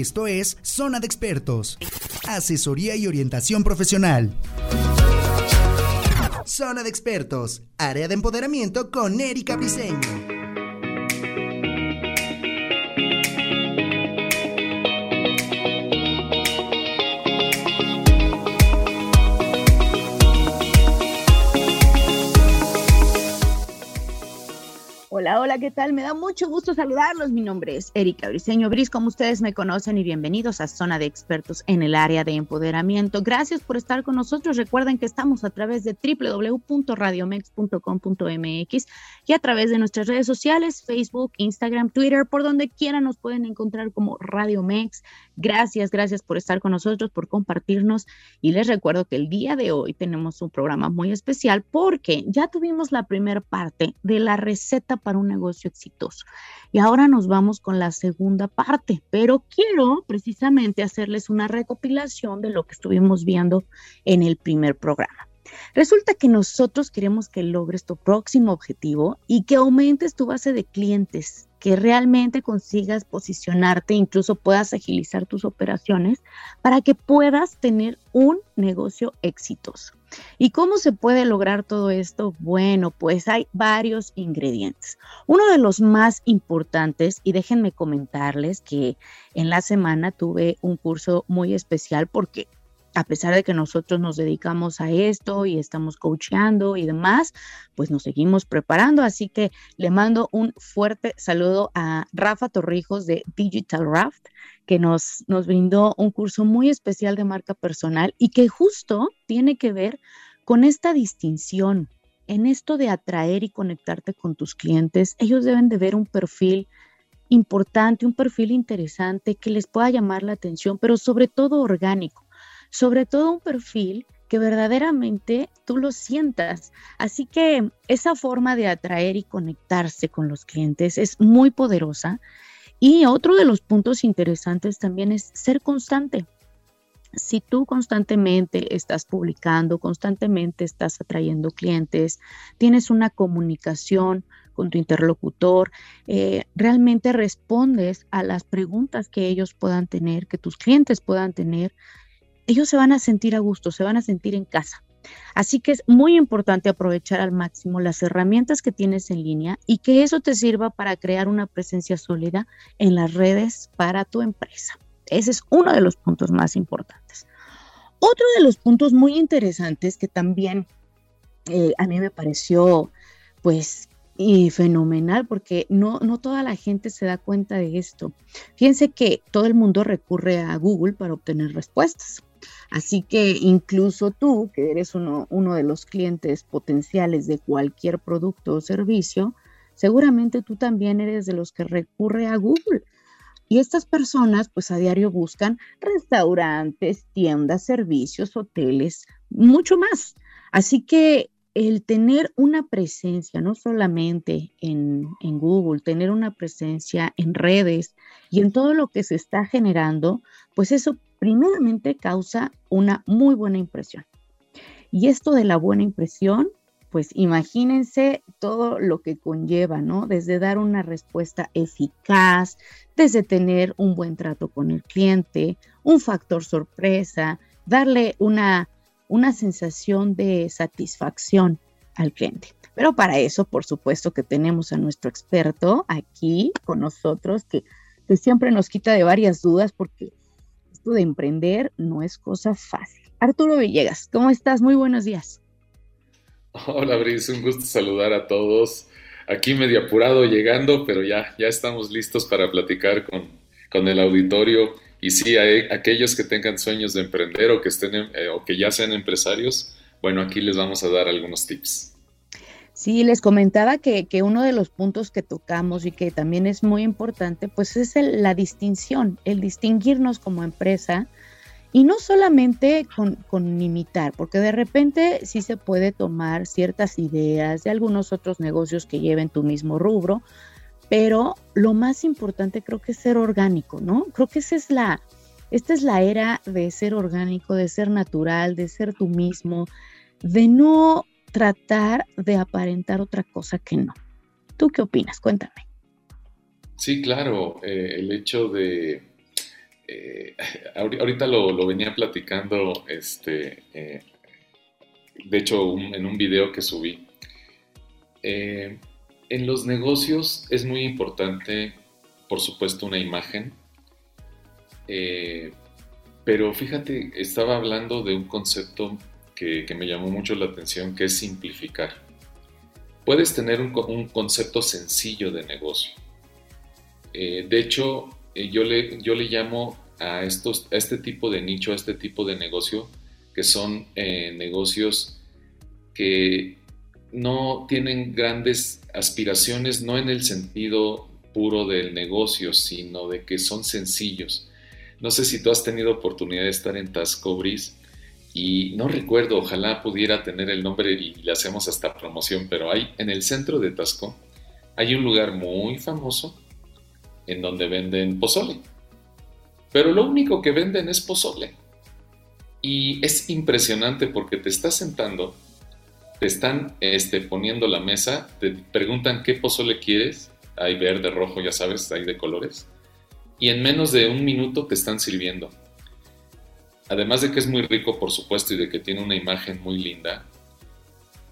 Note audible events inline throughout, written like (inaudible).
Esto es Zona de Expertos. Asesoría y orientación profesional. Zona de Expertos. Área de empoderamiento con Erika Briseño. Hola, ¿qué tal? Me da mucho gusto saludarlos. Mi nombre es Erika Briseño Bris, como ustedes me conocen, y bienvenidos a Zona de Expertos en el área de empoderamiento. Gracias por estar con nosotros. Recuerden que estamos a través de www.radiomex.com.mx y a través de nuestras redes sociales, Facebook, Instagram, Twitter, por donde quiera nos pueden encontrar como Radio Mex. Gracias, gracias por estar con nosotros, por compartirnos. Y les recuerdo que el día de hoy tenemos un programa muy especial porque ya tuvimos la primera parte de la receta para un negocio exitoso. Y ahora nos vamos con la segunda parte, pero quiero precisamente hacerles una recopilación de lo que estuvimos viendo en el primer programa. Resulta que nosotros queremos que logres tu próximo objetivo y que aumentes tu base de clientes, que realmente consigas posicionarte, incluso puedas agilizar tus operaciones para que puedas tener un negocio exitoso. ¿Y cómo se puede lograr todo esto? Bueno, pues hay varios ingredientes. Uno de los más importantes, y déjenme comentarles que en la semana tuve un curso muy especial porque a pesar de que nosotros nos dedicamos a esto y estamos coacheando y demás, pues nos seguimos preparando. Así que le mando un fuerte saludo a Rafa Torrijos de Digital Raft, que nos, nos brindó un curso muy especial de marca personal y que justo tiene que ver con esta distinción. En esto de atraer y conectarte con tus clientes, ellos deben de ver un perfil importante, un perfil interesante que les pueda llamar la atención, pero sobre todo orgánico sobre todo un perfil que verdaderamente tú lo sientas. Así que esa forma de atraer y conectarse con los clientes es muy poderosa. Y otro de los puntos interesantes también es ser constante. Si tú constantemente estás publicando, constantemente estás atrayendo clientes, tienes una comunicación con tu interlocutor, eh, realmente respondes a las preguntas que ellos puedan tener, que tus clientes puedan tener, ellos se van a sentir a gusto, se van a sentir en casa. Así que es muy importante aprovechar al máximo las herramientas que tienes en línea y que eso te sirva para crear una presencia sólida en las redes para tu empresa. Ese es uno de los puntos más importantes. Otro de los puntos muy interesantes que también eh, a mí me pareció pues fenomenal porque no, no toda la gente se da cuenta de esto. Fíjense que todo el mundo recurre a Google para obtener respuestas. Así que incluso tú, que eres uno, de los clientes potenciales de cualquier producto o servicio, seguramente tú también eres de los que recurre a Google. Y estas personas, pues a diario buscan restaurantes, tiendas, servicios, hoteles, mucho más. Así que el tener una presencia, no solamente en, en, Google, tener una presencia en redes y en todo lo que se está generando, pues eso primeramente causa una muy buena impresión. Y esto de la buena impresión, pues imagínense todo lo que conlleva, ¿no? Desde dar una respuesta eficaz, desde tener un buen trato con el cliente, un factor sorpresa, darle una, una sensación de satisfacción al cliente. Pero para eso, por supuesto que tenemos a nuestro experto aquí con nosotros, que, que siempre nos quita de varias dudas porque de emprender no es cosa fácil. Arturo Villegas, ¿cómo estás? Muy buenos días. Hola, Brice, un gusto saludar a todos. Aquí medio apurado llegando, pero ya, ya estamos listos para platicar con, con el auditorio. Y sí, hay aquellos que tengan sueños de emprender o que, estén, eh, o que ya sean empresarios, bueno, aquí les vamos a dar algunos tips. Sí, les comentaba que, uno de los puntos que tocamos y que también es muy importante, pues es la distinción, el distinguirnos como empresa y no solamente con, con, imitar, porque de repente sí se puede tomar ciertas ideas de algunos otros negocios que lleven tu mismo rubro, pero lo más importante creo que es ser orgánico, ¿no? Creo que esa es la, esta es la era de ser orgánico, de ser natural, de ser tú mismo, de no tratar de aparentar otra cosa que no. ¿Tú qué opinas? Cuéntame. Sí, claro, eh, el hecho de, eh, ahorita lo, venía platicando, este, eh, de hecho, en un video que subí. En los negocios es muy importante, por supuesto, una imagen. pero fíjate, estaba hablando de un concepto que, me llamó mucho la atención, que es simplificar. Puedes tener un, concepto sencillo de negocio. de hecho, yo, le, yo le llamo a, estos, a este tipo de nicho, a este tipo de negocio, que son eh, negocios que no tienen grandes aspiraciones, no en el sentido puro del negocio, sino de que son sencillos. No sé si tú has tenido oportunidad de estar en Tascobris y no recuerdo, ojalá pudiera tener el nombre y le hacemos hasta promoción, pero hay en el centro de Tasco hay un lugar muy famoso en donde venden pozole pero lo único que venden es pozole. Y es impresionante porque te estás sentando, te están este, poniendo la mesa, te preguntan qué pozole quieres, hay verde, rojo, ya sabes, hay de colores, y en menos de un minuto te están sirviendo. Además de que es muy rico, por supuesto, y de que tiene una imagen muy linda,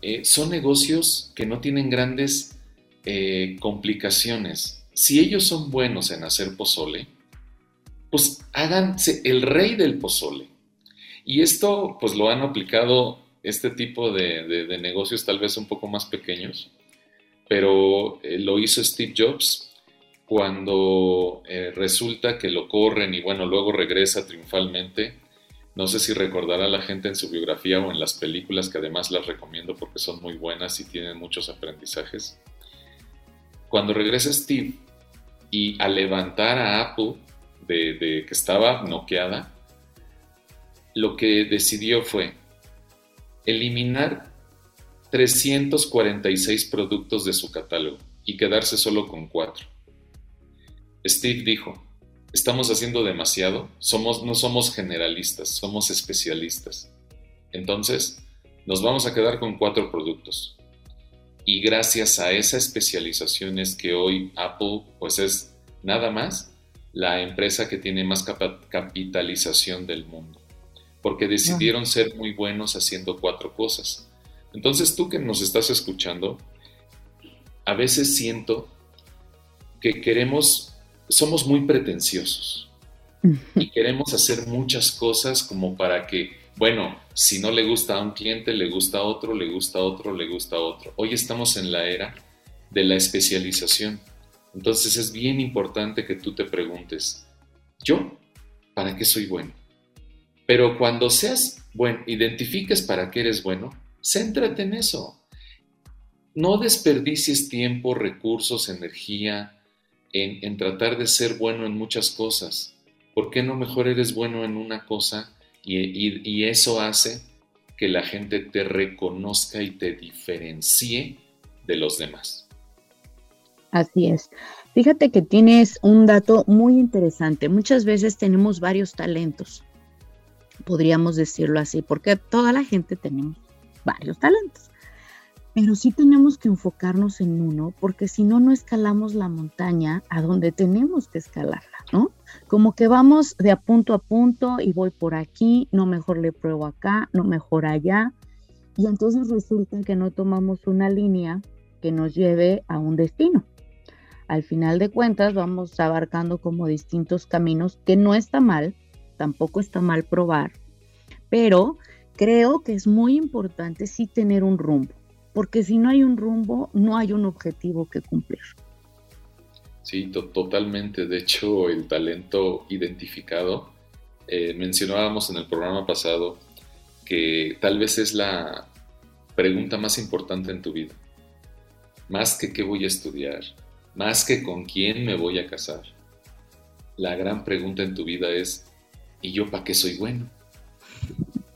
eh, son negocios que no tienen grandes eh, complicaciones. Si ellos son buenos en hacer pozole, pues háganse el rey del pozole. Y esto pues lo han aplicado este tipo de, negocios tal vez un poco más pequeños, pero eh, lo hizo Steve Jobs cuando eh, resulta que lo corren y bueno, luego regresa triunfalmente. No sé si recordará la gente en su biografía o en las películas, que además las recomiendo porque son muy buenas y tienen muchos aprendizajes. Cuando regresa Steve y al levantar a Apple, de, que estaba noqueada, lo que decidió fue eliminar 346 productos de su catálogo y quedarse solo con cuatro. Steve dijo, estamos haciendo demasiado, somos, no somos generalistas, somos especialistas. Entonces, nos vamos a quedar con cuatro productos. Y gracias a esa especialización es que hoy Apple pues es nada más la empresa que tiene más capitalización del mundo, porque decidieron ser muy buenos haciendo cuatro cosas. Entonces tú que nos estás escuchando, a veces siento que queremos, somos muy pretenciosos y queremos hacer muchas cosas como para que, bueno, si no le gusta a un cliente, le gusta a otro, le gusta a otro, le gusta a otro. Hoy estamos en la era de la especialización entonces es bien importante que tú te preguntes, ¿yo para qué soy bueno? Pero cuando seas bueno, identifiques para qué eres bueno, céntrate en eso. No desperdicies tiempo, recursos, energía en, tratar de ser bueno en muchas cosas. ¿Por qué no mejor eres bueno en una cosa y eso hace que la gente te reconozca y te diferencie de los demás? Así es. Fíjate que tienes un dato muy interesante. Muchas veces tenemos varios talentos, podríamos decirlo así, porque toda la gente tenemos varios talentos. Pero sí tenemos que enfocarnos en uno, porque si no, no escalamos la montaña a donde tenemos que escalarla, ¿no? Como que vamos de a punto a punto y voy por aquí, no mejor le pruebo acá, no mejor allá. Y entonces resulta que no tomamos una línea que nos lleve a un destino al final de cuentas vamos abarcando como distintos caminos, que no está mal, tampoco está mal probar, pero creo que es muy importante sí tener un rumbo, porque si no hay un rumbo, no hay un objetivo que cumplir. Sí, totalmente. De hecho, el talento identificado, eh, mencionábamos en el programa pasado que tal vez es la pregunta más importante en tu vida. Más que qué voy a estudiar, más que con quién me voy a casar. La gran pregunta en tu vida es, ¿y yo para qué soy bueno?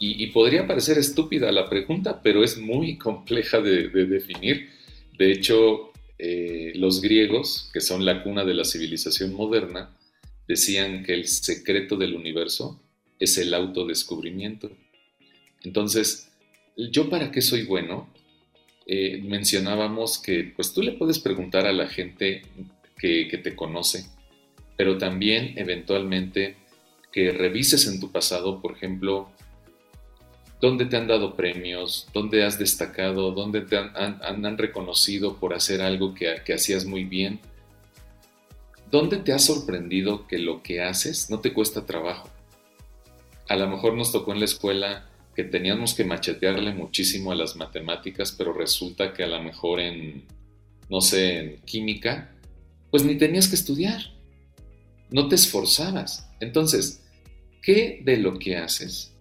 Y, podría parecer estúpida la pregunta, pero es muy compleja de, definir. De hecho, eh, los griegos, que son la cuna de la civilización moderna, decían que el secreto del universo es el autodescubrimiento. Entonces, ¿yo para qué soy bueno? Eh, mencionábamos que pues tú le puedes preguntar a la gente que, te conoce, pero también eventualmente que revises en tu pasado, por ejemplo, dónde te han dado premios, dónde has destacado, dónde te han, reconocido por hacer algo que, que hacías muy bien. ¿Dónde te ha sorprendido que lo que haces no te cuesta trabajo? A lo mejor nos tocó en la escuela que teníamos que machetearle muchísimo a las matemáticas, pero resulta que a lo mejor en, no sé, en química, pues ni tenías que estudiar, no te esforzabas. Entonces, ¿qué de lo que haces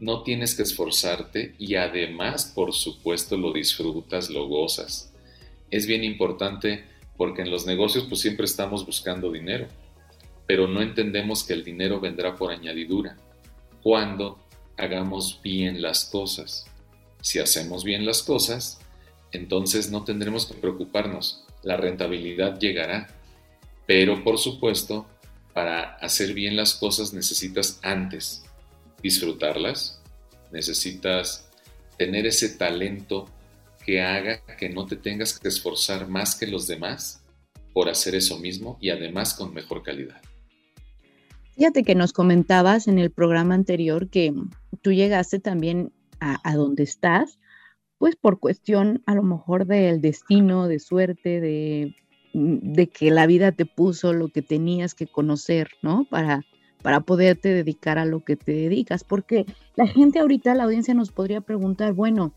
no tienes que esforzarte y además, por supuesto, lo disfrutas, lo gozas? Es bien importante porque en los negocios pues siempre estamos buscando dinero, pero no entendemos que el dinero vendrá por añadidura. Cuando hagamos bien las cosas. Si hacemos bien las cosas, entonces no tendremos que preocuparnos. La rentabilidad llegará. Pero por supuesto, para hacer bien las cosas necesitas antes disfrutarlas, necesitas tener ese talento que haga que no te tengas que esforzar más que los demás por hacer eso mismo y además con mejor calidad. Fíjate que nos comentabas en el programa anterior que tú llegaste también a, donde estás, pues por cuestión a lo mejor del destino, de suerte, de, de que la vida te puso lo que tenías que conocer, ¿no? Para, para poderte dedicar a lo que te dedicas. Porque la gente ahorita, la audiencia nos podría preguntar, bueno,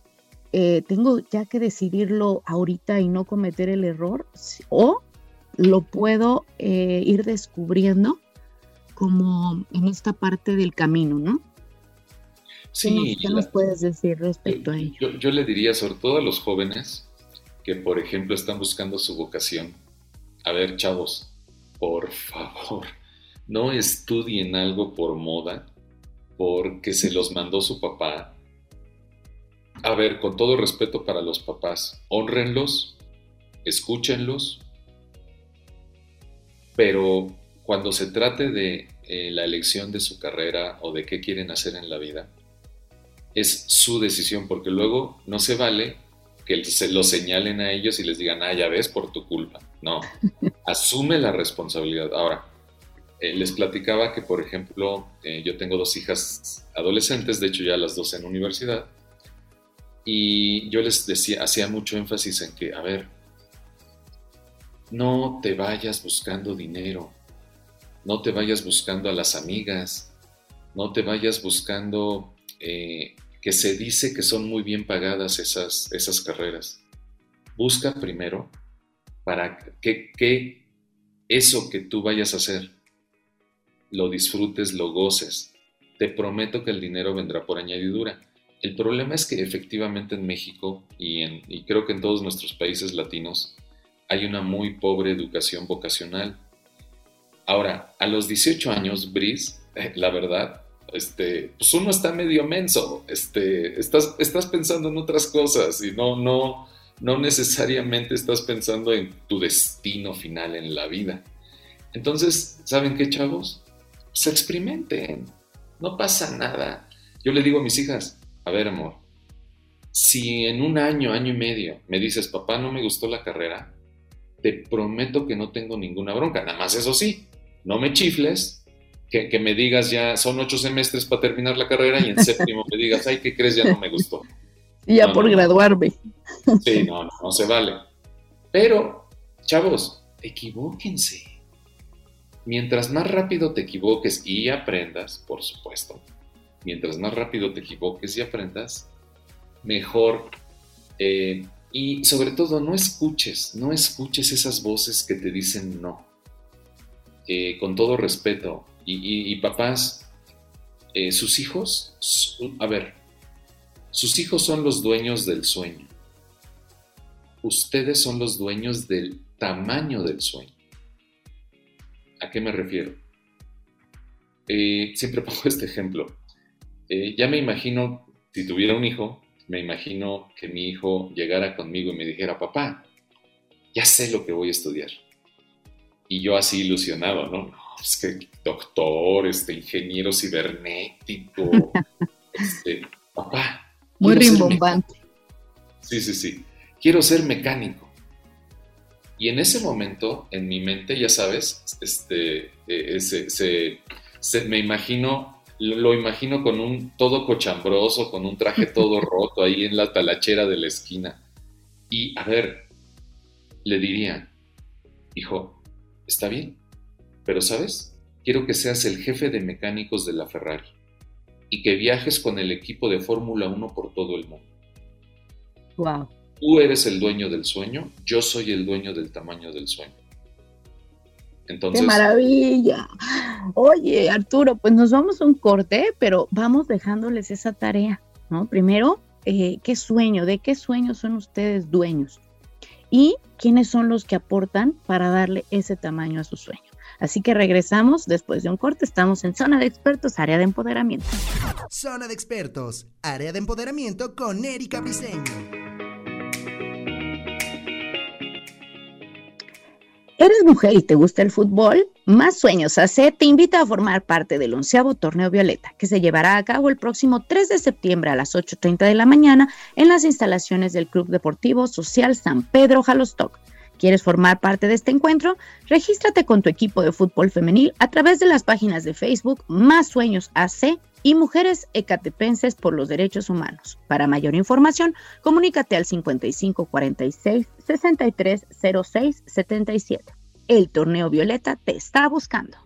eh, ¿tengo ya que decidirlo ahorita y no cometer el error? ¿O lo puedo eh, ir descubriendo como en esta parte del camino, ¿no? Sí. ¿Qué nos, puedes decir respecto a ello? Yo, yo, le diría sobre todo a los jóvenes que, por ejemplo, están buscando su vocación. A ver, chavos, por favor, no estudien algo por moda, porque se los mandó su papá. A ver, con todo respeto para los papás, honrenlos, escúchenlos, pero cuando se trate de eh, la elección de su carrera o de qué quieren hacer en la vida, es su decisión, porque luego no se vale que se lo señalen a ellos y les digan, ah, ya ves, por tu culpa. No, (laughs) asume la responsabilidad. Ahora, eh, les platicaba que, por ejemplo, eh, yo tengo dos hijas adolescentes, de hecho ya las dos en universidad, y yo les decía, hacía mucho énfasis en que, a ver, no te vayas buscando dinero, no te vayas buscando a las amigas, no te vayas buscando eh, que se dice que son muy bien pagadas esas, esas carreras. Busca primero para que, que eso que tú vayas a hacer lo disfrutes, lo goces. Te prometo que el dinero vendrá por añadidura. El problema es que efectivamente en México y, creo que en todos nuestros países latinos hay una muy pobre educación vocacional Ahora, a los 18 años, Brice, (laughs) la verdad, este, pues uno está medio menso, este, estás, estás pensando en otras cosas y no, no, no necesariamente estás pensando en tu destino final en la vida. Entonces, ¿saben qué, chavos? Se experimenten, no pasa nada. Yo le digo a mis hijas, a ver, amor, si en un año, año y medio me dices, papá, no me gustó la carrera, te prometo que no tengo ninguna bronca. Nada más eso sí, no me chifles, que, me digas ya, son ocho semestres para terminar la carrera y en (laughs) séptimo me digas, ay, ¿qué crees? Ya no me gustó. Y ya por graduarme. Sí, no, no, no se vale. Pero, chavos, equivóquense. Mientras más rápido te equivoques y aprendas, por supuesto, mientras más rápido te equivoques y aprendas, mejor. Eh, y sobre todo, no escuches, no escuches esas voces que te dicen no. Eh, con todo respeto, y, papás, eh, sus hijos, a ver, sus hijos son los dueños del sueño. Ustedes son los dueños del tamaño del sueño. ¿A qué me refiero? Eh, siempre (laughs) pongo este ejemplo. ya me imagino, si tuviera un hijo, me imagino que mi hijo llegara conmigo y me dijera, papá, ya sé lo que voy a estudiar. Y yo así ilusionado, ¿no? No, es que doctor, este ingeniero cibernético, (laughs) este, papá. Muy rimbombante. Sí, sí, sí. Quiero ser mecánico. Y en ese momento, en mi mente, ya sabes, este, eh, se, me imagino, lo, imagino con un todo cochambroso, con un traje todo (laughs) roto ahí en la talachera de la esquina. Y a ver, le diría, hijo, está bien, pero sabes, quiero que seas el jefe de mecánicos de la Ferrari y que viajes con el equipo de Fórmula 1 por todo el mundo. Wow. Tú eres el dueño del sueño, yo soy el dueño del tamaño del sueño. Entonces, ¡Qué maravilla! Oye, Arturo, pues nos vamos a un corte, pero vamos dejándoles esa tarea, ¿no? Primero, eh, ¿qué sueño? ¿De qué sueño son ustedes dueños? Y quiénes son los que aportan para darle ese tamaño a su sueño. Así que regresamos después de un corte. Estamos en Zona de Expertos, área de empoderamiento. Zona de Expertos, área de empoderamiento con Erika Briseño. ¿Eres mujer y te gusta el fútbol? Más Sueños AC te invita a formar parte del onceavo torneo Violeta, que se llevará a cabo el próximo 3 de septiembre a las 8.30 de la mañana en las instalaciones del Club Deportivo Social San Pedro Jalostoc. ¿Quieres formar parte de este encuentro? Regístrate con tu equipo de fútbol femenil a través de las páginas de Facebook Más Sueños AC y Mujeres Ecatepenses por los Derechos Humanos. Para mayor información, comunícate al 5546 6306 77. El torneo Violeta te está buscando.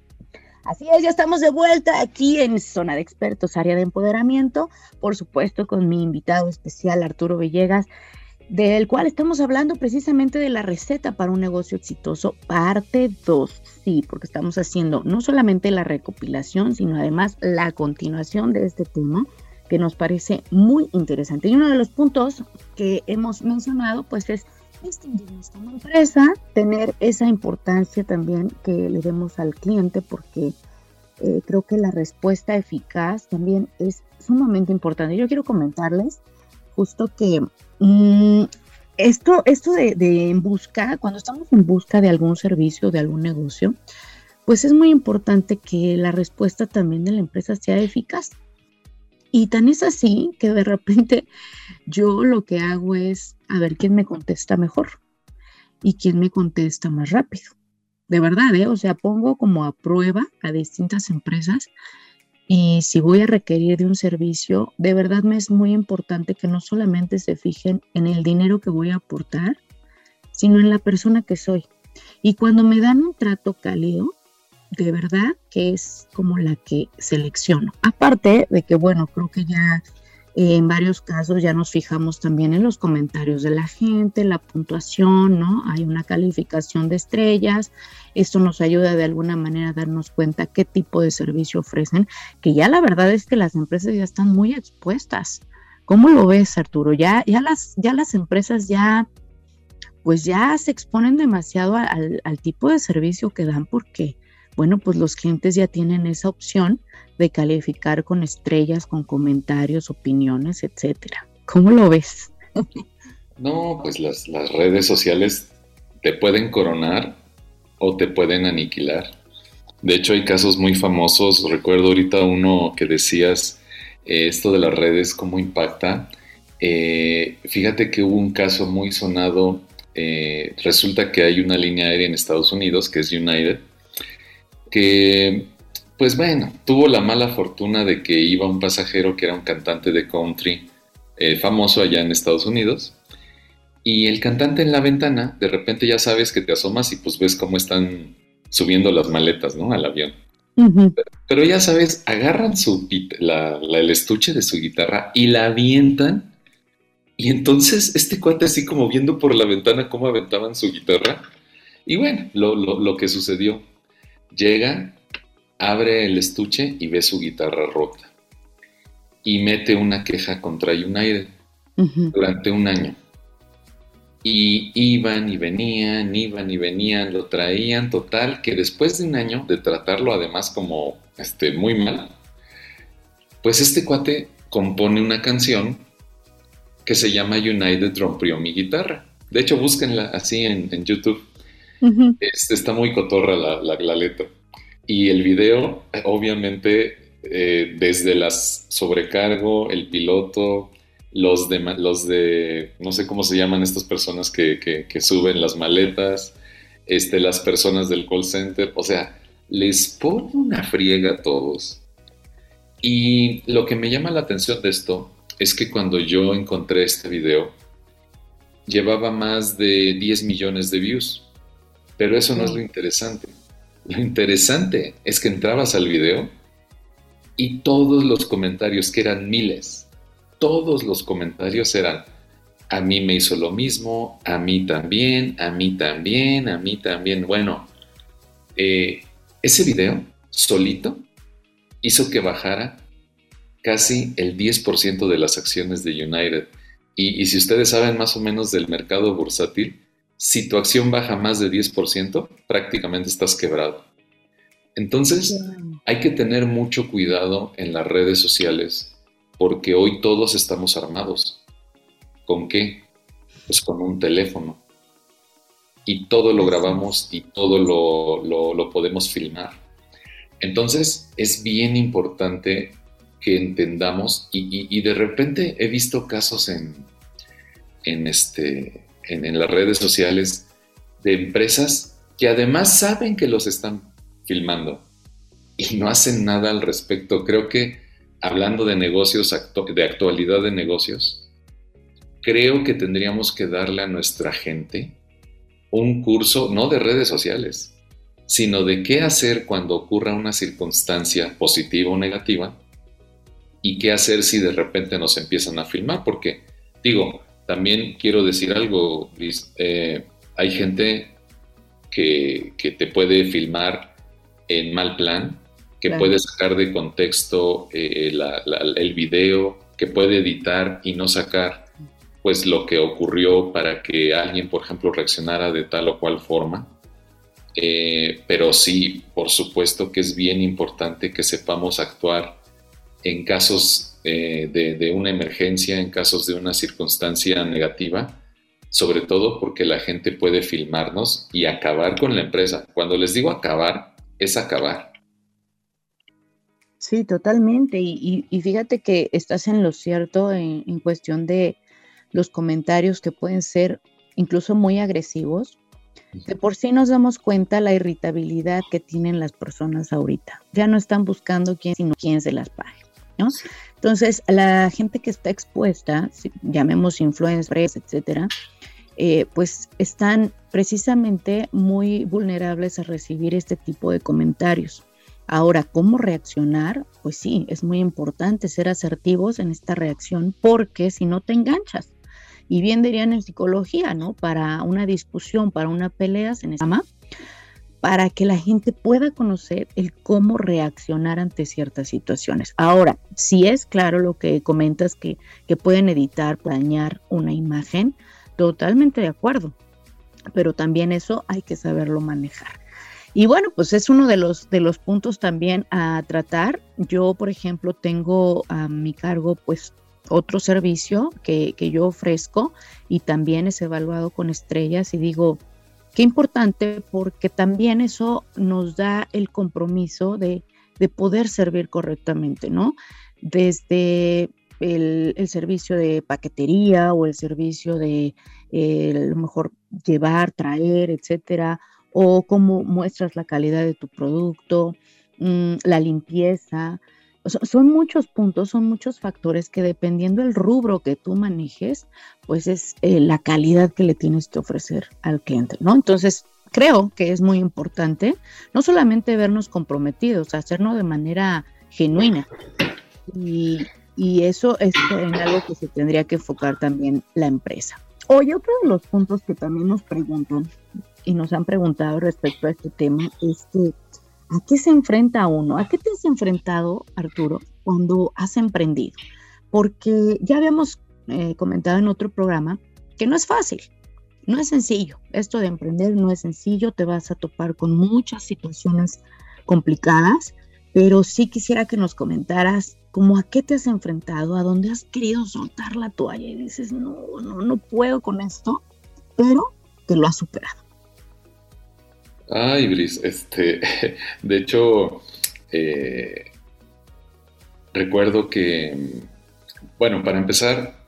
Así es, ya estamos de vuelta aquí en Zona de Expertos, área de empoderamiento, por supuesto con mi invitado especial Arturo Villegas, del cual estamos hablando precisamente de la receta para un negocio exitoso, parte 2. Sí, porque estamos haciendo no solamente la recopilación, sino además la continuación de este tema que nos parece muy interesante. Y uno de los puntos que hemos mencionado, pues es distinguirnos como empresa, tener esa importancia también que le demos al cliente, porque eh, creo que la respuesta eficaz también es sumamente importante. Yo quiero comentarles justo que mm, esto, esto de, de, en busca, cuando estamos en busca de algún servicio, de algún negocio, pues es muy importante que la respuesta también de la empresa sea eficaz. Y tan es así que de repente yo lo que hago es a ver quién me contesta mejor y quién me contesta más rápido. De verdad, ¿eh? o sea, pongo como a prueba a distintas empresas y si voy a requerir de un servicio, de verdad me es muy importante que no solamente se fijen en el dinero que voy a aportar, sino en la persona que soy. Y cuando me dan un trato cálido, de verdad que es como la que selecciono. Aparte de que, bueno, creo que ya en varios casos ya nos fijamos también en los comentarios de la gente, la puntuación, ¿no? Hay una calificación de estrellas. Esto nos ayuda de alguna manera a darnos cuenta qué tipo de servicio ofrecen, que ya la verdad es que las empresas ya están muy expuestas. ¿Cómo lo ves, Arturo? Ya, ya, las, ya las empresas ya, pues ya se exponen demasiado al, al tipo de servicio que dan porque, bueno, pues los clientes ya tienen esa opción de calificar con estrellas, con comentarios, opiniones, etcétera. ¿Cómo lo ves? No, pues las, redes sociales te pueden coronar o te pueden aniquilar. De hecho, hay casos muy famosos. Recuerdo ahorita uno que decías, eh, esto de las redes, cómo impacta. Eh, fíjate que hubo un caso muy sonado. Eh, resulta que hay una línea aérea en Estados Unidos, que es United, que pues bueno, tuvo la mala fortuna de que iba un pasajero que era un cantante de country eh, famoso allá en Estados Unidos. Y el cantante en la ventana, de repente ya sabes que te asomas y pues ves cómo están subiendo las maletas, ¿no? Al avión. pero, ya sabes, agarran su, el estuche de su guitarra y la avientan. Y entonces este cuate así como viendo por la ventana cómo aventaban su guitarra. Y bueno, lo, lo que sucedió. Llega, abre el estuche y ve su guitarra rota. Y mete una queja contra United durante un año. Y iban y venían, iban y venían, lo traían, total, que después de un año de tratarlo además como este, muy mal, pues este cuate compone una canción que se llama United rompió mi guitarra. De hecho, búsquenla así en, YouTube. Este, está muy cotorra la, la letra. Y el video, obviamente, eh, desde las sobrecargo, el piloto, los de, los de, no sé cómo se llaman estas personas que, que, suben las maletas, este, las personas del call center, o sea, les pone una friega a todos. Y lo que me llama la atención de esto es que cuando yo encontré este video, llevaba más de 10 millones de views. Pero eso no es lo interesante. Lo interesante es que entrabas al video y todos los comentarios, que eran miles, todos los comentarios eran, a mí me hizo lo mismo, a mí también, a mí también, a mí también. Bueno, eh, ese video solito hizo que bajara casi el 10% de las acciones de United. Y, si ustedes saben más o menos del mercado bursátil, si tu acción baja más de 10%, prácticamente estás quebrado. Entonces, hay que tener mucho cuidado en las redes sociales porque hoy todos estamos armados. ¿Con qué? Pues con un teléfono. Y todo lo grabamos y todo lo, podemos filmar. Entonces es bien importante que entendamos y, de repente he visto casos en, en, este, en, las redes sociales de empresas que además saben que los están filmando y no hacen nada al respecto. Creo que hablando de negocios, de actualidad de negocios, creo que tendríamos que darle a nuestra gente un curso no de redes sociales, sino de qué hacer cuando ocurra una circunstancia positiva o negativa y qué hacer si de repente nos empiezan a filmar, porque digo, también quiero decir algo, eh, hay gente que, te puede filmar en mal plan, que puede sacar de contexto eh, el video, que puede editar y no sacar pues lo que ocurrió para que alguien, por ejemplo, reaccionara de tal o cual forma. Eh, pero sí, por supuesto que es bien importante que sepamos actuar en casos eh, de, una emergencia, en casos de una circunstancia negativa, sobre todo porque la gente puede filmarnos y acabar con la empresa. Cuando les digo acabar, es acabar. Sí, totalmente. Y, fíjate que estás en lo cierto en cuestión de, los comentarios que pueden ser incluso muy agresivos, de por sí nos damos cuenta la irritabilidad que tienen las personas ahorita. Ya no están buscando quién, sino quién se las pague, ¿no? Entonces, la gente que está expuesta, llamemos influencers, etcétera, eh, pues están precisamente muy vulnerables a recibir este tipo de comentarios. Ahora, ¿cómo reaccionar? Pues sí, es muy importante ser asertivos en esta reacción porque si no te enganchas, y bien dirían en psicología, ¿no? Para una discusión, para una pelea, se necesita para que la gente pueda conocer el cómo reaccionar ante ciertas situaciones. Ahora, si es claro lo que comentas que, que pueden editar, dañar una imagen, totalmente de acuerdo, pero también eso hay que saberlo manejar. Y bueno, pues es uno de los, de los puntos también a tratar. Yo, por ejemplo, tengo a mi cargo pues otro servicio que, yo ofrezco y también es evaluado con estrellas y digo, qué importante porque también eso nos da el compromiso de, poder servir correctamente, ¿no? Desde el, servicio de paquetería o el servicio de eh, a lo mejor llevar, traer, etcétera, o cómo muestras la calidad de tu producto, mm, la limpieza, son muchos puntos, son muchos factores que dependiendo del rubro que tú manejes, pues es eh, la calidad que le tienes que ofrecer al cliente, ¿no? Entonces, creo que es muy importante no solamente vernos comprometidos, hacerlo de manera genuina. Y, eso es en algo que se tendría que enfocar también la empresa. Oye, otro de los puntos que también nos preguntan y nos han preguntado respecto a este tema es que ¿A qué se enfrenta uno? ¿A qué te has enfrentado, Arturo, cuando has emprendido? Porque ya habíamos eh, comentado en otro programa que no es fácil, no es sencillo. Esto de emprender no es sencillo, te vas a topar con muchas situaciones complicadas, pero sí quisiera que nos comentaras cómo a qué te has enfrentado, a dónde has querido soltar la toalla y dices, no, no, no puedo con esto, pero que lo has superado. Ah, Ibris, este, (laughs) de hecho, eh, recuerdo que, bueno, para empezar,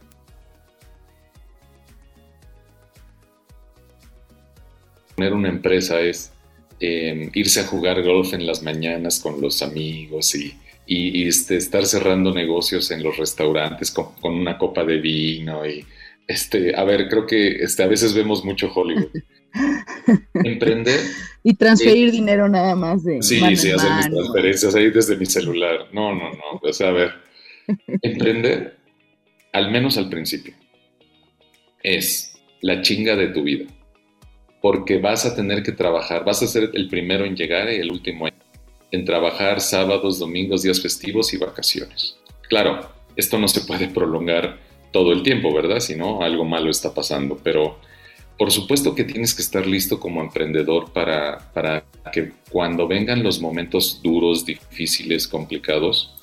poner una empresa es em, irse a jugar golf en las mañanas con los amigos y, este, estar cerrando negocios en los restaurantes con, una copa de vino y este, a ver, creo que este, a veces vemos mucho Hollywood. (laughs) Emprender. Y transferir dinero nada más de. Sí, sí, hacer mis transferencias ahí desde mi celular. No, no, no. O sea, a ver, (laughs) emprender, al menos al principio, es la chinga de tu vida. Porque vas a tener que trabajar, vas a ser el primero en llegar y el último en trabajar sábados, domingos, días festivos y vacaciones. Claro, esto no se puede prolongar todo el tiempo, ¿verdad? Si no, algo malo está pasando, pero por supuesto que tienes que estar listo como emprendedor para, para que cuando vengan los momentos duros, difíciles, complicados,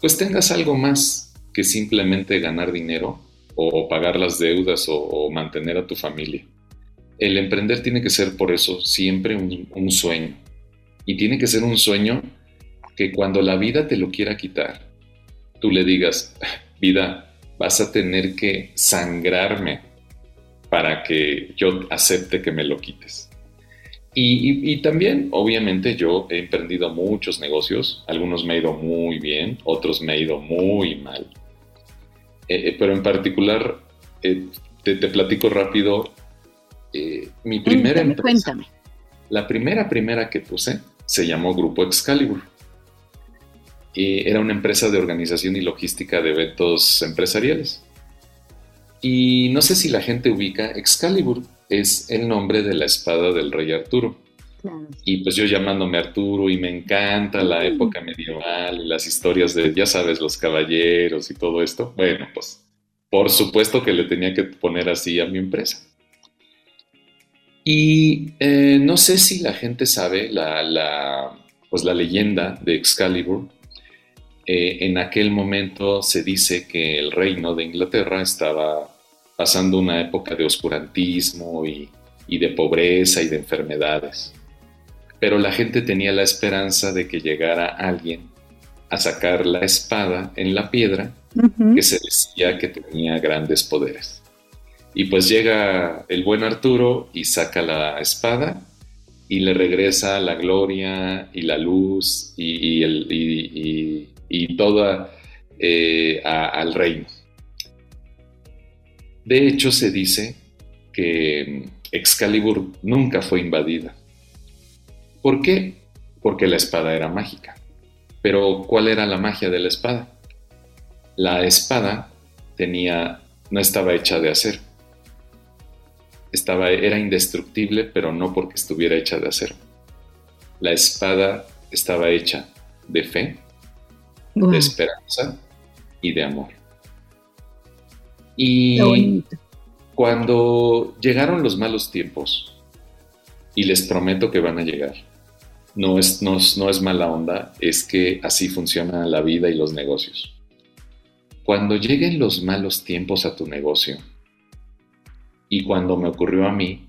pues tengas algo más que simplemente ganar dinero o pagar las deudas o, mantener a tu familia. El emprender tiene que ser por eso siempre un, sueño. Y tiene que ser un sueño que cuando la vida te lo quiera quitar, tú le digas, vida, vas a tener que sangrarme para que yo acepte que me lo quites. Y, y, también, obviamente, yo he emprendido muchos negocios, algunos me he ido muy bien, otros me he ido muy mal. Eh, eh, pero en particular, eh, te, platico rápido, mi primera empresa, cuéntame. la primera, primera que puse se llamó Grupo Excalibur. Y era una empresa de organización y logística de eventos empresariales. Y no sé si la gente ubica, Excalibur es el nombre de la espada del rey Arturo. Y pues yo llamándome Arturo y me encanta la época medieval y las historias de, ya sabes, los caballeros y todo esto. Bueno, pues por supuesto que le tenía que poner así a mi empresa. Y eh, no sé si la gente sabe la, pues la leyenda de Excalibur. Eh, en aquel momento se dice que el reino de Inglaterra estaba pasando una época de oscurantismo y de pobreza y de enfermedades pero la gente tenía la esperanza de que llegara alguien a sacar la espada en la piedra que se decía que tenía grandes poderes. Y pues llega el buen Arturo y saca la espada y le regresa la gloria y la luz y, y, toda eh, al reino. De hecho, se dice que Excalibur nunca fue invadida ¿Por qué? Porque la espada era mágica. Pero ¿cuál era la magia de la espada? La espada tenía, no estaba hecha de acero. Estaba, era indestructible, pero no porque estuviera hecha de acero. La espada estaba hecha de fe, de esperanza y de amor. Y cuando llegaron los malos tiempos, y les prometo que van a llegar, no es, no, es mala onda, es que así funciona la vida y los negocios. Cuando lleguen los malos tiempos a tu negocio, y cuando me ocurrió a mí,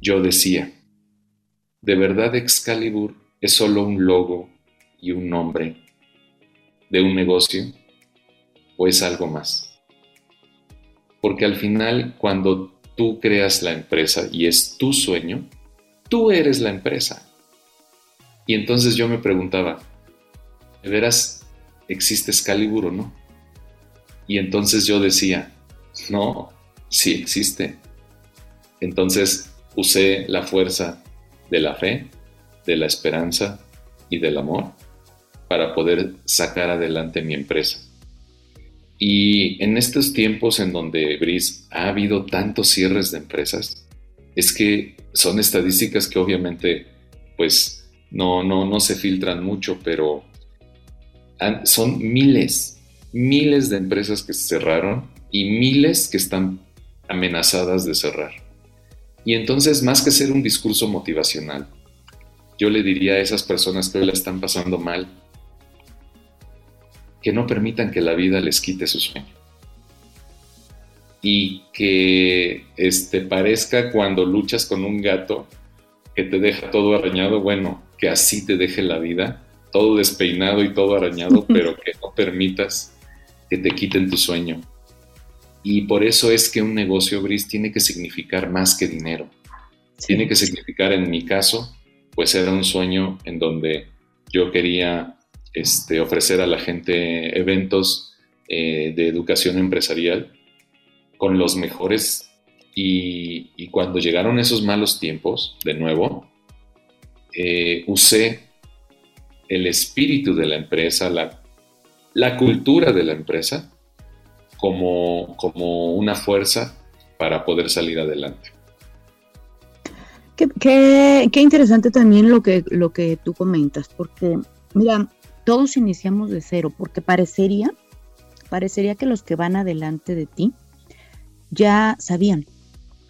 yo decía, ¿de verdad Excalibur es solo un logo y un nombre de un negocio o es algo más? Porque al final, cuando tú creas la empresa y es tu sueño, tú eres la empresa. Y entonces yo me preguntaba, ¿de veras existe Excalibur o no? Y entonces yo decía, no, sí existe. Entonces usé la fuerza de la fe, de la esperanza y del amor para poder sacar adelante mi empresa. Y en estos tiempos en donde, Brice, ha habido tantos cierres de empresas, es que son estadísticas que obviamente, pues, no, no, no se filtran mucho, pero son miles, miles de empresas que se cerraron y miles que están amenazadas de cerrar. Y entonces, más que ser un discurso motivacional, yo le diría a esas personas que hoy la están pasando mal, que no permitan que la vida les quite su sueño. Y que este, parezca cuando luchas con un gato que te deja todo arañado, bueno, que así te deje la vida, todo despeinado y todo arañado, (laughs) pero que no permitas que te quiten tu sueño. Y por eso es que un negocio gris tiene que significar más que dinero. Tiene que significar, en mi caso, pues era un sueño en donde yo quería este, ofrecer a la gente eventos eh, de educación empresarial con los mejores y, cuando llegaron esos malos tiempos, de nuevo, eh, usé el espíritu de la empresa, la, la cultura de la empresa, como, como una fuerza para poder salir adelante. Qué, interesante también lo que, lo que tú comentas, porque mira, todos iniciamos de cero, porque parecería, parecería que los que van adelante de ti ya sabían,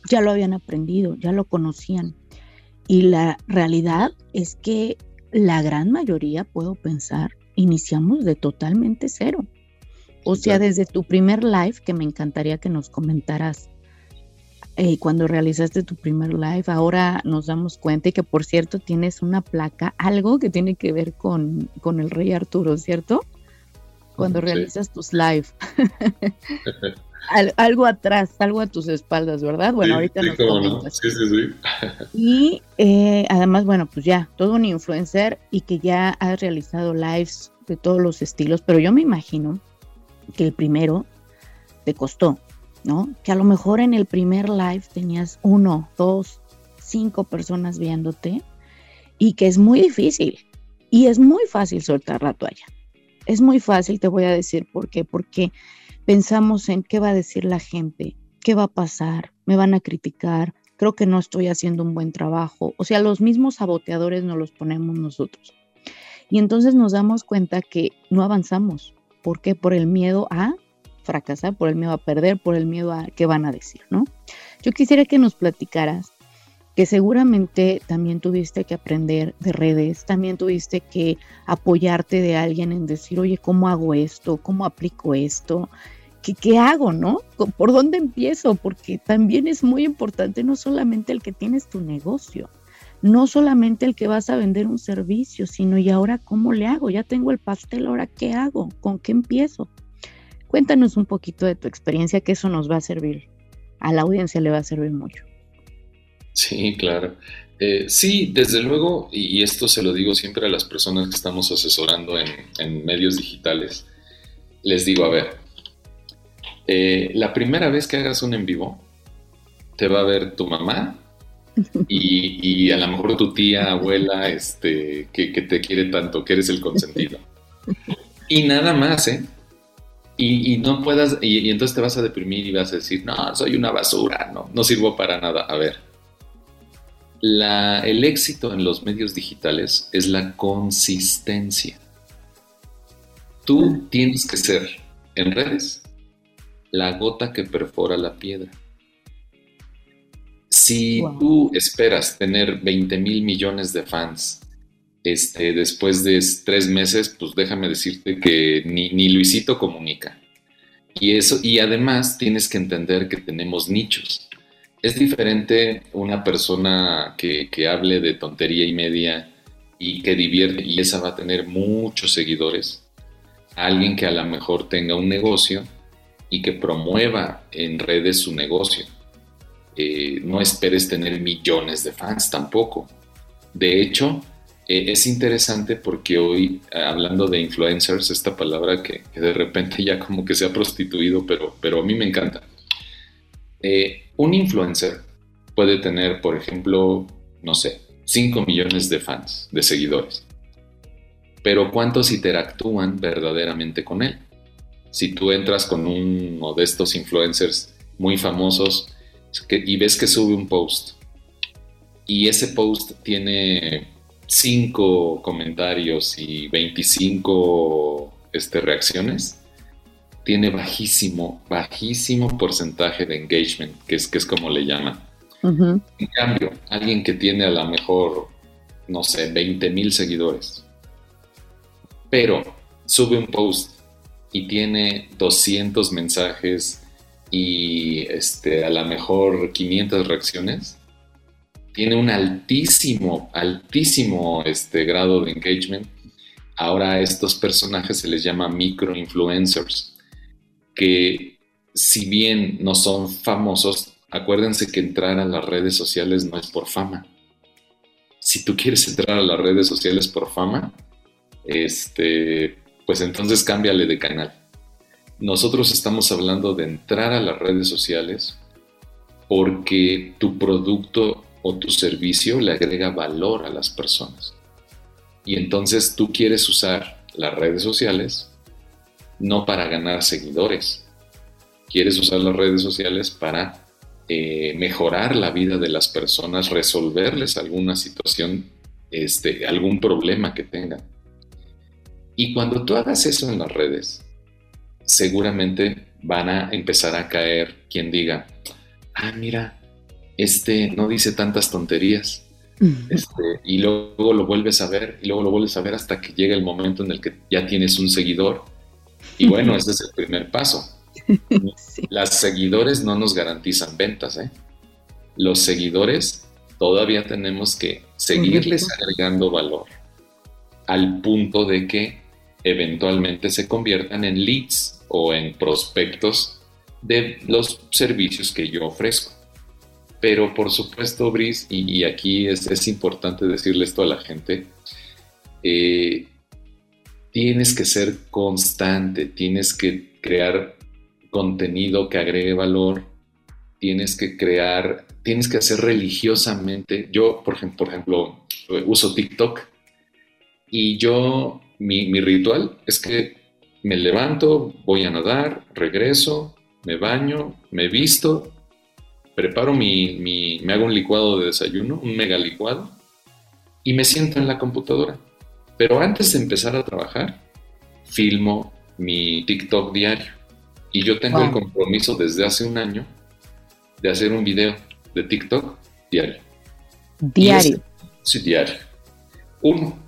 ya lo habían aprendido, ya lo conocían. Y la realidad es que la gran mayoría, puedo pensar, iniciamos de totalmente cero. O sea, desde tu primer live, que me encantaría que nos comentaras eh, cuando realizaste tu primer live, ahora nos damos cuenta y que por cierto tienes una placa, algo que tiene que ver con, con el rey Arturo, ¿cierto? Cuando realizas tus live. (laughs) (laughs) algo atrás, algo a tus espaldas, ¿verdad? Bueno, ahorita nos comentas. Sí, sí, sí. y eh, además, bueno, pues ya, todo un influencer y que ya has realizado lives de todos los estilos, pero yo me imagino que el primero te costó, ¿no? Que a lo mejor en el primer live tenías uno, dos, cinco personas viéndote y que es muy difícil y es muy fácil soltar la toalla. Es muy fácil, te voy a decir por qué, porque pensamos en qué va a decir la gente, qué va a pasar, me van a criticar, creo que no estoy haciendo un buen trabajo. O sea, los mismos saboteadores nos los ponemos nosotros. Y entonces nos damos cuenta que no avanzamos. ¿Por qué? Por el miedo a fracasar, por el miedo a perder, por el miedo a qué van a decir, ¿no? Yo quisiera que nos platicaras que seguramente también tuviste que aprender de redes, también tuviste que apoyarte de alguien en decir, oye, ¿cómo hago esto? ¿Cómo aplico esto? ¿Qué, ¿Qué hago, no? ¿Por dónde empiezo? Porque también es muy importante no solamente el que tienes tu negocio, no solamente el que vas a vender un servicio, sino y ahora cómo le hago, ya tengo el pastel, ahora qué hago, con qué empiezo. Cuéntanos un poquito de tu experiencia, que eso nos va a servir, a la audiencia le va a servir mucho. Sí, claro. Eh, sí, desde luego, y, esto se lo digo siempre a las personas que estamos asesorando en, medios digitales, les digo, a ver, eh, la primera vez que hagas un en vivo, te va a ver tu mamá y, a lo mejor tu tía, abuela, este, que, que te quiere tanto, que eres el consentido. Y nada más, ¿eh? y, no puedas, y, entonces te vas a deprimir y vas a decir, no, soy una basura, no, no sirvo para nada. A ver, la, el éxito en los medios digitales es la consistencia. Tú tienes que ser en redes la gota que perfora la piedra. Si tú esperas tener 20 mil millones de fans este, después de tres meses, pues déjame decirte que ni, Luisito comunica. Y, eso, y además tienes que entender que tenemos nichos. Es diferente una persona que, que hable de tontería y media y que divierte y esa va a tener muchos seguidores. A alguien que a lo mejor tenga un negocio y que promueva en redes su negocio. Eh, no esperes tener millones de fans tampoco. De hecho, eh, es interesante porque hoy, eh, hablando de influencers, esta palabra que, de repente ya como que se ha prostituido, pero, pero a mí me encanta. Un influencer puede tener, por ejemplo, no sé, 5 millones de fans, de seguidores. Pero ¿cuántos interactúan verdaderamente con él? Si tú entras con uno de estos influencers muy famosos y ves que sube un post. Y ese post tiene 5 comentarios y 25 este, reacciones, tiene bajísimo, bajísimo porcentaje de engagement, que es, que es como le llaman. En cambio, alguien que tiene a lo mejor, no sé, 20 mil seguidores, pero sube un post y tiene 200 mensajes y este, a lo mejor 500 reacciones, tiene un altísimo, altísimo este grado de engagement. Ahora a estos personajes se les llama micro-influencers, que si bien no son famosos, acuérdense que entrar a las redes sociales no es por fama. si tú quieres entrar a las redes sociales por fama, este, pues entonces cámbiale de canal. Nosotros estamos hablando de entrar a las redes sociales porque tu producto o tu servicio le agrega valor a las personas. Y entonces tú quieres usar las redes sociales no para ganar seguidores, quieres usar las redes sociales para eh, mejorar la vida de las personas, resolverles alguna situación, este, algún problema que tengan. Y cuando tú hagas eso en las redes, seguramente van a empezar a caer quien diga, ah, mira, este no dice tantas tonterías. Este, y luego lo vuelves a ver, y luego lo vuelves a ver hasta que llega el momento en el que ya tienes un seguidor. Y bueno, ese es el primer paso. (laughs) Las seguidores no nos garantizan ventas. ¿eh? Los seguidores todavía tenemos que seguirles agregando valor al punto de que eventualmente se conviertan en leads o en prospectos de los servicios que yo ofrezco. Pero por supuesto, Brice, y, aquí es, importante decirle esto a la gente, eh, tienes que ser constante, tienes que crear contenido que agregue valor, tienes que crear, tienes que hacer religiosamente. Yo, por ejemplo, uso TikTok y yo, mi ritual es que me levanto, voy a nadar, regreso, me baño, me visto, preparo mi, mi, me hago un licuado de desayuno, un mega licuado, y me siento en la computadora. Pero antes de empezar a trabajar, filmo mi TikTok diario. Y yo tengo el compromiso desde hace un año de hacer un video de TikTok diario. Diario. sí, diario. Uno.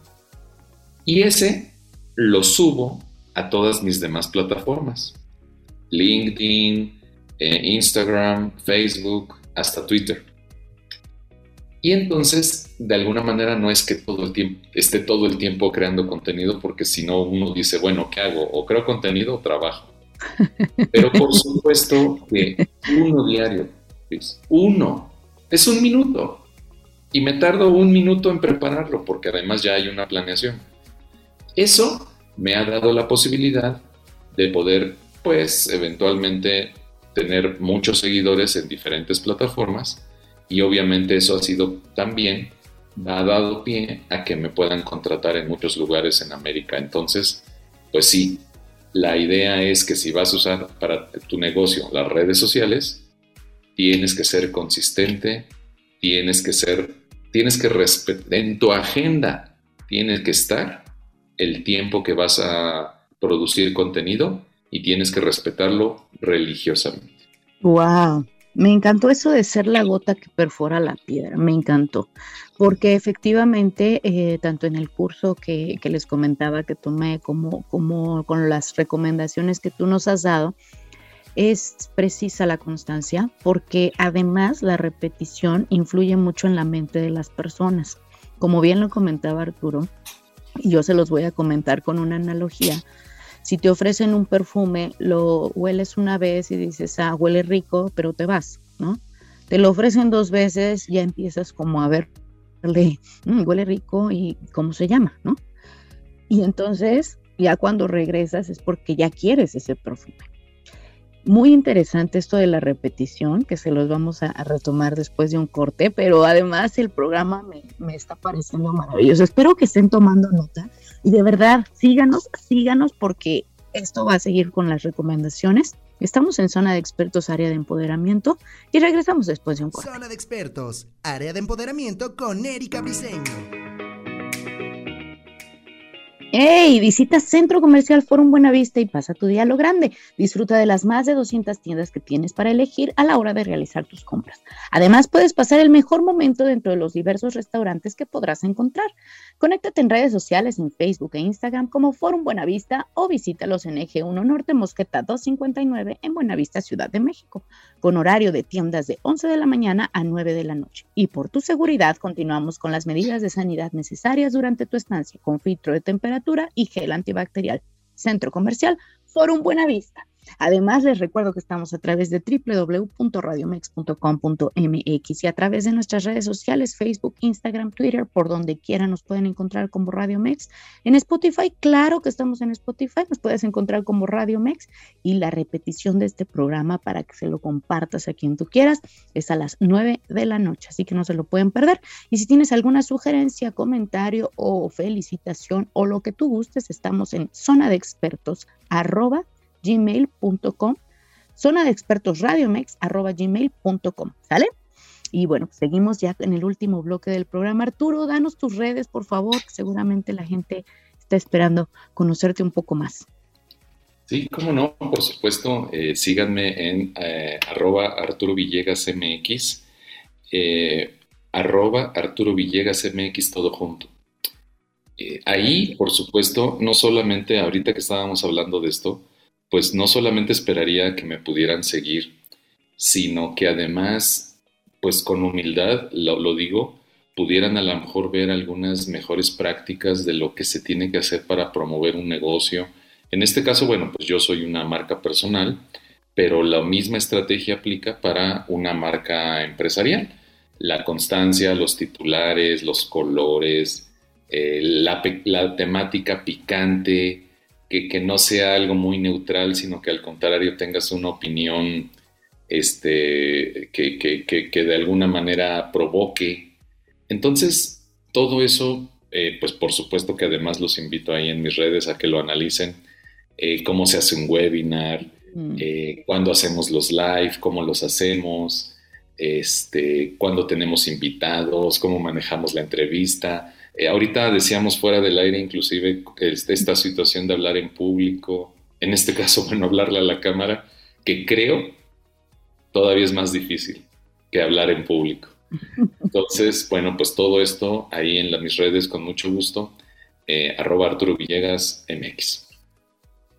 Y ese lo subo a todas mis demás plataformas. LinkedIn, eh, Instagram, Facebook, hasta Twitter. Y entonces, de alguna manera, no es que todo el tiempo, esté todo el tiempo creando contenido, porque si no, uno dice, bueno, ¿qué hago? O creo contenido o trabajo. (laughs) Pero por supuesto que uno diario, uno, es un minuto. Y me tardo un minuto en prepararlo, porque además ya hay una planeación. Eso me ha dado la posibilidad de poder, pues, eventualmente tener muchos seguidores en diferentes plataformas y obviamente eso ha sido también, ha dado pie a que me puedan contratar en muchos lugares en América. Entonces, pues sí, la idea es que si vas a usar para tu negocio las redes sociales, tienes que ser consistente, tienes que ser, tienes que respetar, en tu agenda tienes que estar el tiempo que vas a producir contenido y tienes que respetarlo religiosamente. Wow, me encantó eso de ser la gota que perfora la piedra, me encantó, porque efectivamente, eh, tanto en el curso que, les comentaba que tomé, como, como con las recomendaciones que tú nos has dado, es precisa la constancia, porque además la repetición influye mucho en la mente de las personas. Como bien lo comentaba Arturo, y yo se los voy a comentar con una analogía. Si te ofrecen un perfume, lo hueles una vez y dices, ah, huele rico, pero te vas, ¿no? Te lo ofrecen dos veces, ya empiezas como a verle, mm, huele rico y cómo se llama, ¿no? Y entonces, ya cuando regresas es porque ya quieres ese perfume. Muy interesante esto de la repetición, que se los vamos a, retomar después de un corte, pero además el programa me, me, está pareciendo maravilloso. Espero que estén tomando nota y de verdad síganos, síganos porque esto va a seguir con las recomendaciones. Estamos en Zona de Expertos, área de empoderamiento y regresamos después de un corte. Zona de Expertos, área de empoderamiento con Erika Briseño. ¡Hey! Visita Centro Comercial Forum Buenavista y pasa tu día a lo grande. Disfruta de las más de 200 tiendas que tienes para elegir a la hora de realizar tus compras. Además, puedes pasar el mejor momento dentro de los diversos restaurantes que podrás encontrar. Conéctate en redes sociales en Facebook e Instagram como Forum Buenavista o visítalos en Eje 1 Norte Mosqueta 259 en Buenavista, Ciudad de México, con horario de tiendas de 11 de la mañana a 9 de la noche. Y por tu seguridad, continuamos con las medidas de sanidad necesarias durante tu estancia con filtro de temperatura y gel antibacterial. Centro Comercial Forum Buenavista. Además, les recuerdo que estamos a través de www.radiomex.com.mx y a través de nuestras redes sociales, Facebook, Instagram, Twitter, por donde quieran nos pueden encontrar como Radio Mex. En Spotify, claro que estamos en Spotify, nos puedes encontrar como Radio Mex y la repetición de este programa para que se lo compartas a quien tú quieras es a las 9 de la noche, así que no se lo pueden perder. Y si tienes alguna sugerencia, comentario o felicitación o lo que tú gustes, estamos en zona de expertos arroba gmail.com, zona de expertos radiomex arroba gmail.com, ¿sale? Y bueno, seguimos ya en el último bloque del programa. Arturo, danos tus redes, por favor, seguramente la gente está esperando conocerte un poco más. Sí, cómo no, por supuesto, eh, síganme en eh, arroba Arturo Villegas MX, eh, arroba Arturo Villegas MX todo junto. ahí, por supuesto, no solamente ahorita que estábamos hablando de esto, pues no solamente esperaría que me pudieran seguir, sino que además, pues con humildad, lo, digo, pudieran a lo mejor ver algunas mejores prácticas de lo que se tiene que hacer para promover un negocio. En este caso, bueno, pues yo soy una marca personal, pero la misma estrategia aplica para una marca empresarial. La constancia, los titulares, los colores, eh, la, la temática picante, que, no sea algo muy neutral, sino que al contrario tengas una opinión este, que, de alguna manera provoque. Entonces, todo eso, eh, pues por supuesto que además los invito ahí en mis redes a que lo analicen, eh, cómo se hace un webinar, mm. eh, cuándo hacemos los live, cómo los hacemos, este, cuándo tenemos invitados, cómo manejamos la entrevista. Eh, ahorita decíamos fuera del aire inclusive este, esta situación de hablar en público, en este caso, (laughs) bueno, hablarle a la cámara, que creo todavía es más difícil que hablar en público. (laughs) Entonces, bueno, pues todo esto ahí en mis redes con mucho gusto, eh, arroba Arturo Villegas MX.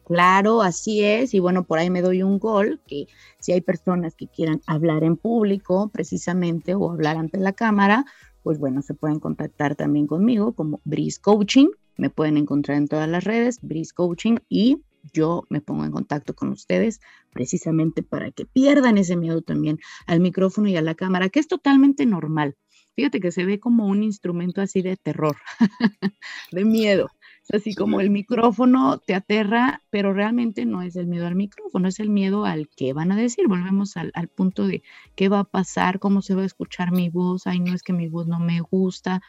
Claro, así es. Y bueno, por ahí me doy un gol, que si hay personas que quieran hablar en público precisamente o hablar ante la cámara, pues bueno, se pueden contactar también conmigo como Breeze Coaching. Me pueden encontrar en todas las redes, Breeze Coaching, y yo me pongo en contacto con ustedes precisamente para que pierdan ese miedo también al micrófono y a la cámara, que es totalmente normal. Fíjate que se ve como un instrumento así de terror, (laughs) de miedo así como el micrófono te aterra, pero realmente no es el miedo al micrófono, es el miedo al que van a decir. Volvemos al, punto de qué va a pasar, cómo se va a escuchar mi voz, ay, no es que mi voz no me gusta,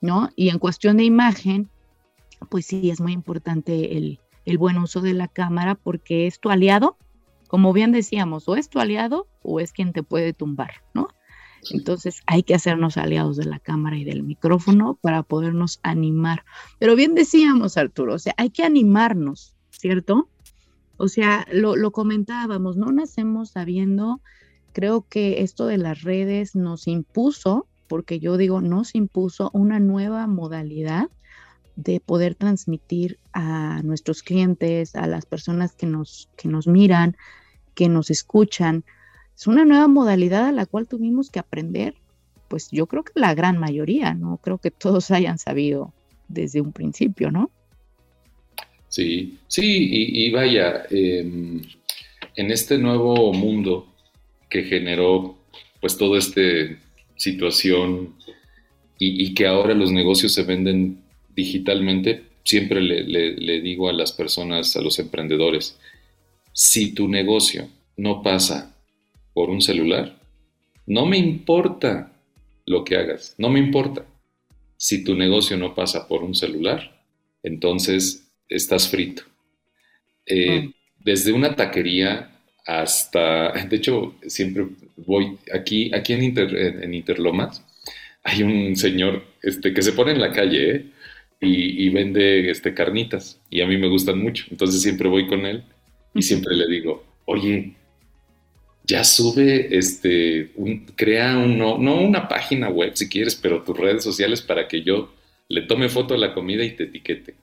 ¿no? Y en cuestión de imagen, pues sí, es muy importante el, el buen uso de la cámara porque es tu aliado, como bien decíamos, o es tu aliado o es quien te puede tumbar, ¿no? Entonces hay que hacernos aliados de la cámara y del micrófono para podernos animar. Pero bien decíamos, Arturo, o sea, hay que animarnos, ¿cierto? O sea, lo, comentábamos, no nacemos sabiendo, creo que esto de las redes nos impuso, porque yo digo, nos impuso una nueva modalidad de poder transmitir a nuestros clientes, a las personas que nos, que nos miran, que nos escuchan, es una nueva modalidad a la cual tuvimos que aprender, pues yo creo que la gran mayoría, no creo que todos (laughs) hayan sabido desde un principio, ¿no? Sí, sí, y, vaya, em, en este nuevo mundo que generó pues toda esta situación y, que ahora los negocios se venden digitalmente, siempre le digo a las personas, a los emprendedores, si tu negocio no pasa por un celular, no me importa lo que hagas, no me importa. Si tu negocio no pasa por un celular, entonces estás frito. Eh, mm. Desde una taquería hasta, de hecho, siempre voy aquí, aquí en, en Interlomas, hay un señor este, que se pone en la calle ¿eh? y, y, vende este, carnitas y a mí me gustan mucho. Entonces siempre voy con él y siempre le digo, oye, ya sube, este, crea uno, no una página web si quieres, pero tus redes sociales para que yo le tome foto a la comida y te etiquete.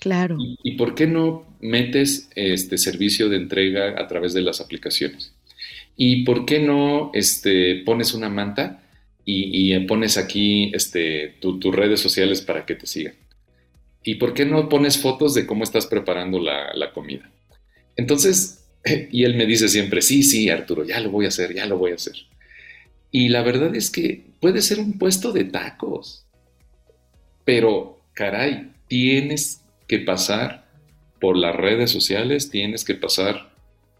Claro. ¿Y, por qué no metes este servicio de entrega a través de las aplicaciones? ¿Y por qué no este, pones una manta y, pones aquí este, tus redes sociales para que te sigan? ¿Y por qué no pones fotos de cómo estás preparando la, la comida? Entonces, (clears throat) Y él me dice siempre, sí, sí, Arturo, ya lo voy a hacer, ya lo voy a hacer. Y la verdad es que puede ser un puesto de tacos, pero caray, tienes que pasar por las redes sociales, tienes que pasar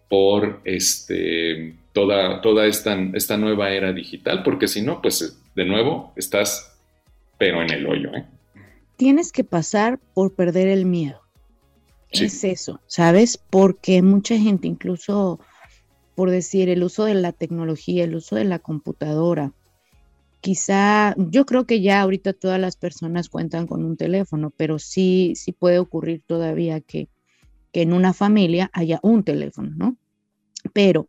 por este, toda, toda esta, esta nueva era digital, porque si no, pues de nuevo estás, pero en el hoyo. ¿eh? Tienes que pasar por perder el miedo. Es eso, ¿sabes? Porque mucha gente, incluso por decir el uso de la tecnología, el uso de la computadora, quizá, yo creo que ya ahorita todas las personas cuentan con un teléfono, pero sí, sí puede ocurrir todavía que, que en una familia haya un teléfono, ¿no? Pero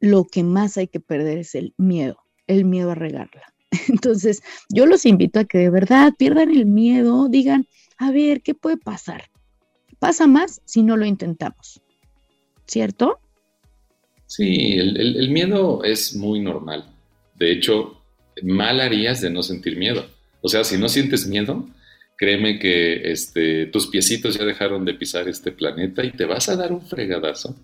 lo que más hay que perder es el miedo, el miedo a regarla. (laughs) Entonces, yo los invito a que de verdad pierdan el miedo, digan, a ver, ¿qué puede pasar? Pasa más si no lo intentamos, ¿cierto? Sí, el, miedo es muy normal. De hecho, mal harías de no sentir miedo. O sea, si no sientes miedo, créeme que este, tus piecitos ya dejaron de pisar este planeta y te vas a dar un fregadazo.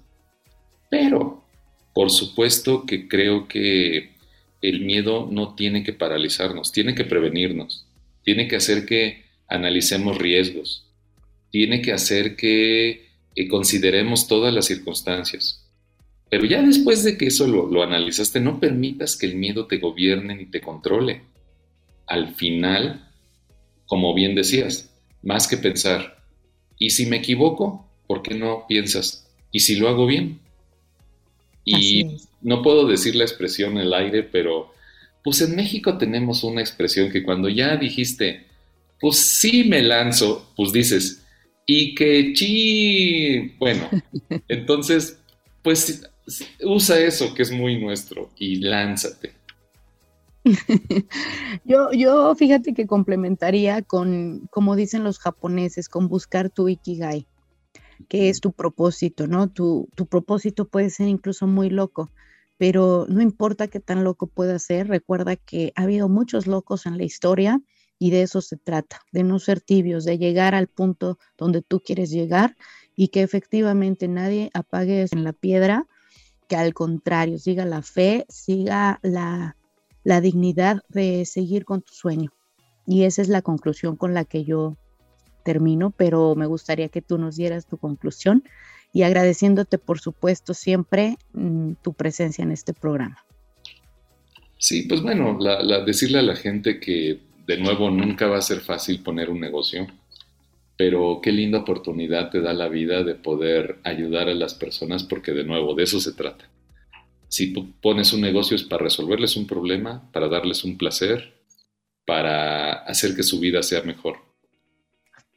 Pero, por supuesto que creo que el miedo no tiene que paralizarnos, tiene que prevenirnos, tiene que hacer que analicemos riesgos, tiene que hacer que eh, consideremos todas las circunstancias. Pero ya después de que eso lo, analizaste, no permitas que el miedo te gobierne ni te controle. Al final, como bien decías, más que pensar, ¿y si me equivoco? ¿Por qué no piensas? ¿Y si lo hago bien? Y no puedo decir la expresión en el aire, pero pues en México tenemos una expresión que cuando ya dijiste, pues sí me lanzo, pues dices, y que chi, bueno, (laughs) entonces, pues usa eso que es muy nuestro y lánzate. (laughs) yo, yo fíjate que complementaría con, como dicen los japoneses, con buscar tu ikigai que es tu propósito, ¿no? Tu, tu propósito puede ser incluso muy loco, pero no importa qué tan loco pueda ser, recuerda que ha habido muchos locos en la historia y de eso se trata, de no ser tibios, de llegar al punto donde tú quieres llegar y que efectivamente nadie apague en la piedra, que al contrario, siga la fe, siga la, la dignidad de seguir con tu sueño. Y esa es la conclusión con la que yo termino, pero me gustaría que tú nos dieras tu conclusión y agradeciéndote, por supuesto, siempre mm, tu presencia en este programa. Sí, pues bueno, decirle a la gente que de nuevo nunca va a ser fácil poner un negocio, pero qué linda oportunidad te da la vida de poder ayudar a las personas porque de nuevo de eso se trata. Si pones un negocio es para resolverles un problema, para darles un placer, para hacer que su vida sea mejor.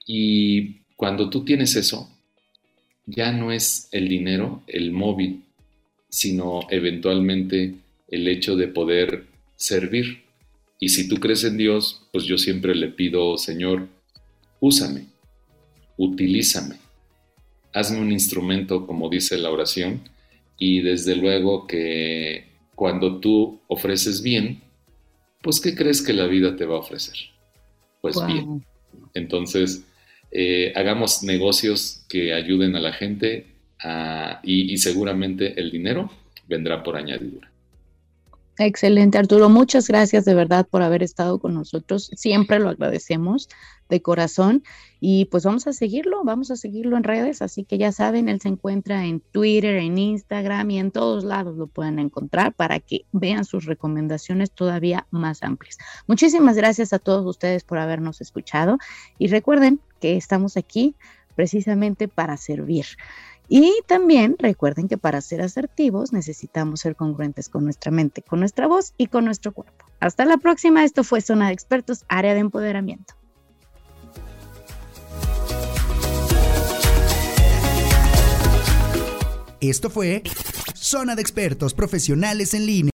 Y cuando tú tienes eso, ya no es el dinero el móvil, sino eventualmente el hecho de poder servir. Y si tú crees en Dios, pues yo siempre le pido, Señor, úsame, utilízame, hazme un instrumento, como dice la oración, y desde luego que cuando tú ofreces bien, pues ¿qué crees que la vida te va a ofrecer? Pues bien. Entonces, eh, hagamos negocios que ayuden a la gente y, y seguramente el dinero vendrá por añadidura. Excelente, Arturo. Muchas gracias de verdad por haber estado con nosotros. Siempre lo agradecemos de corazón. Y pues vamos a seguirlo, vamos a seguirlo en redes. Así que ya saben, él se encuentra en Twitter, en Instagram y en todos lados lo pueden encontrar para que vean sus recomendaciones todavía más amplias. Muchísimas gracias a todos ustedes por habernos escuchado. Y recuerden que estamos aquí precisamente para servir. Y también recuerden que para ser asertivos necesitamos ser congruentes con nuestra mente, con nuestra voz y con nuestro cuerpo. Hasta la próxima. Esto fue Zona de Expertos, área de empoderamiento. Esto fue Zona de Expertos Profesionales en Línea.